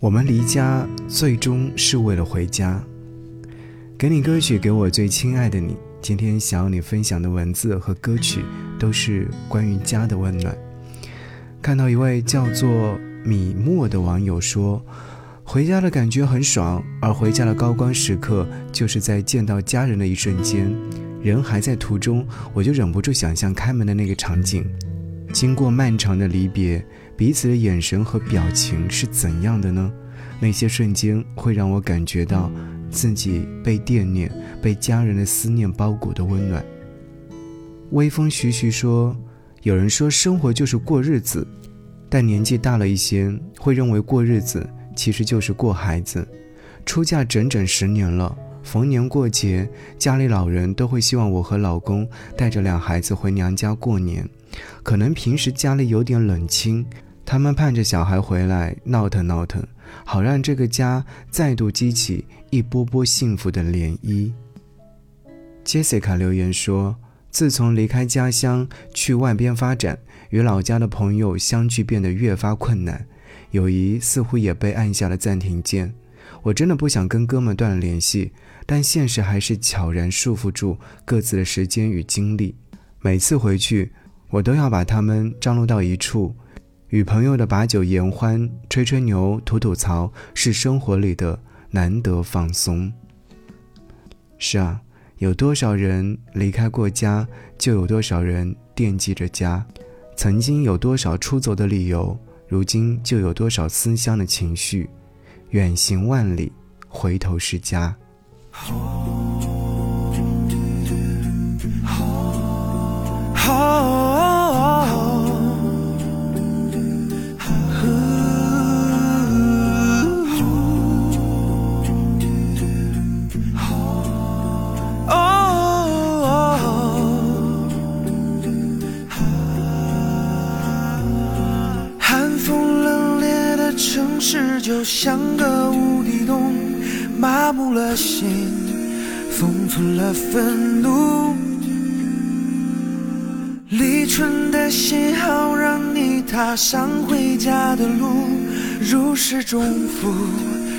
我们离家最终是为了回家。给你歌曲，给我最亲爱的你。今天想要你分享的文字和歌曲，都是关于家的温暖。看到一位叫做米墨的网友说，回家的感觉很爽，而回家的高光时刻，就是在见到家人的一瞬间。人还在途中，我就忍不住想象开门的那个场景。经过漫长的离别。彼此的眼神和表情是怎样的呢？那些瞬间会让我感觉到自己被惦念、被家人的思念包裹的温暖。微风徐徐说：“有人说生活就是过日子，但年纪大了一些，会认为过日子其实就是过孩子。出嫁整整十年了，逢年过节，家里老人都会希望我和老公带着俩孩子回娘家过年。可能平时家里有点冷清。”他们盼着小孩回来闹腾闹腾，好让这个家再度激起一波波幸福的涟漪。Jessica 留言说：“自从离开家乡去外边发展，与老家的朋友相聚变得越发困难，友谊似乎也被按下了暂停键。我真的不想跟哥们断了联系，但现实还是悄然束缚住各自的时间与精力。每次回去，我都要把他们张罗到一处。”与朋友的把酒言欢、吹吹牛、吐吐槽，是生活里的难得放松。是啊，有多少人离开过家，就有多少人惦记着家。曾经有多少出走的理由，如今就有多少思乡的情绪。远行万里，回头是家。就像个无底洞，麻木了心，封存了愤怒。离春的信号让你踏上回家的路，如释重负，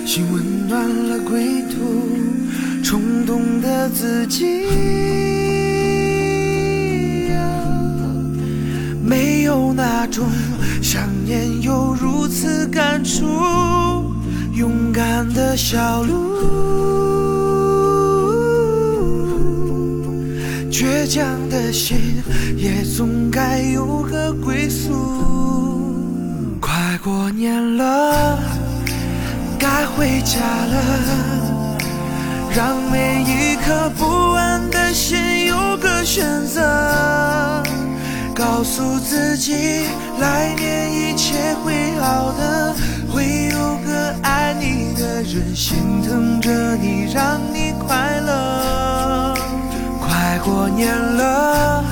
心温暖了归途。冲动的自己，那种。想念有如此感触，勇敢的小鹿，倔强的心也总该有个归宿。快过年了，该回家了，让每一刻不告诉自己，来年一切会好的，会有个爱你的人心疼着你，让你快乐。快过年了，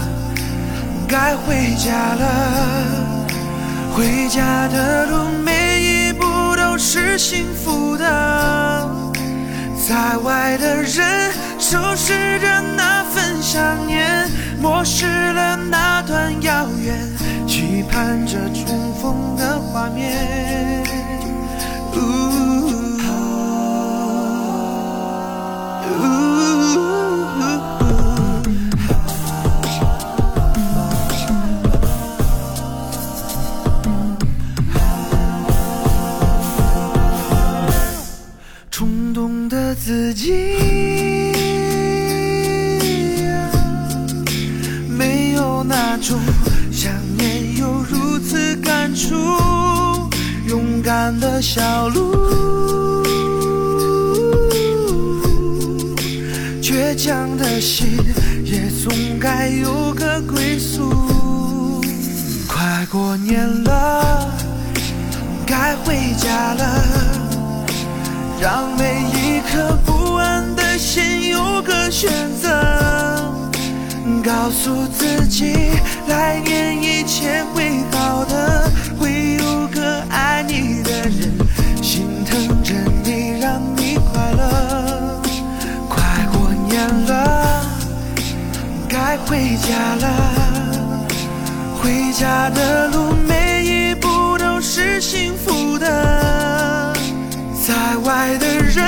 该回家了，回家的路每一步都是幸福的。在外的人收拾着那份想念。漠视了那段遥远，期盼着重逢的画面。冲动的自己。的小路，倔强的心也总该有个归宿。快过年了，该回家了，让每一颗不安的心有个选择。告诉自己，来年一切会好的，家的路每一步都是幸福的。在外的人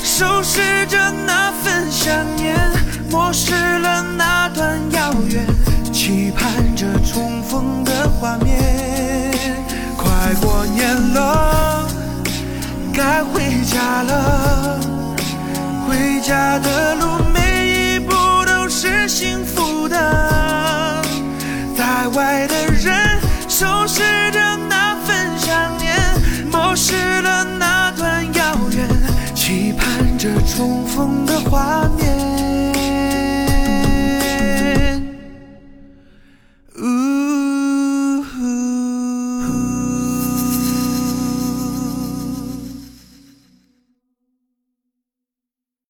收拾着那份想念，漠视了那段遥远，期盼着重逢的画面。快过年了，该回家了，回家的路重逢的画面。